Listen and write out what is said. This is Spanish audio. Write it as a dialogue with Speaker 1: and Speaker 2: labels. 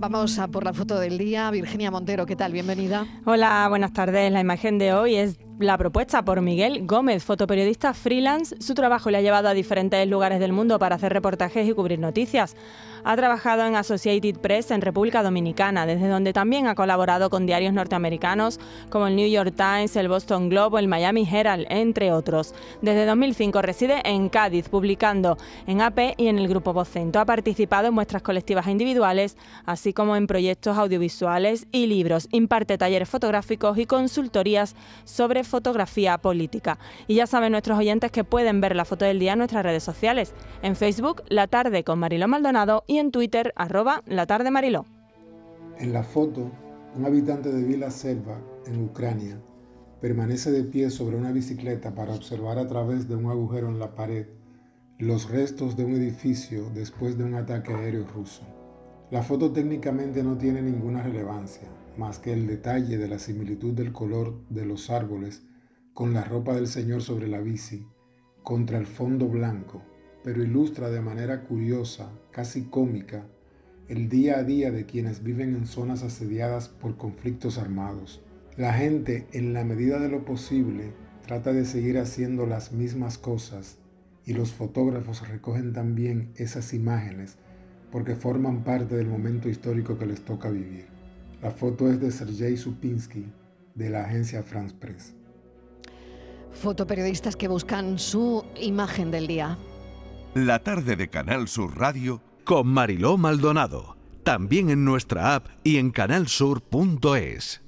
Speaker 1: Vamos a por la foto del día. Virginia Montero, ¿qué tal? Bienvenida.
Speaker 2: Hola, buenas tardes. La imagen de hoy es la propuesta por Miguel Gómez, fotoperiodista freelance. Su trabajo le ha llevado a diferentes lugares del mundo para hacer reportajes y cubrir noticias. Ha trabajado en Associated Press en República Dominicana, desde donde también ha colaborado con diarios norteamericanos como el New York Times, el Boston Globe el Miami Herald, entre otros. Desde 2005 reside en Cádiz, publicando en AP y en el Grupo Vocento. Ha participado en muestras colectivas e individuales, así como en proyectos audiovisuales y libros. Imparte talleres fotográficos y consultorías sobre fotografía política. Y ya saben nuestros oyentes que pueden ver la foto del día en nuestras redes sociales. En Facebook, La Tarde con Mariló Maldonado y en Twitter, arroba La Tarde Mariló.
Speaker 3: En la foto, un habitante de Vila Selva, en Ucrania, permanece de pie sobre una bicicleta para observar a través de un agujero en la pared los restos de un edificio después de un ataque aéreo ruso. La foto técnicamente no tiene ninguna relevancia, más que el detalle de la similitud del color de los árboles con la ropa del señor sobre la bici, contra el fondo blanco, pero ilustra de manera curiosa, casi cómica, el día a día de quienes viven en zonas asediadas por conflictos armados. La gente, en la medida de lo posible, trata de seguir haciendo las mismas cosas y los fotógrafos recogen también esas imágenes porque forman parte del momento histórico que les toca vivir. La foto es de Sergei Supinsky de la agencia France Press.
Speaker 1: Fotoperiodistas que buscan su imagen del día.
Speaker 4: La tarde de Canal Sur Radio con Mariló Maldonado. También en nuestra app y en canalsur.es.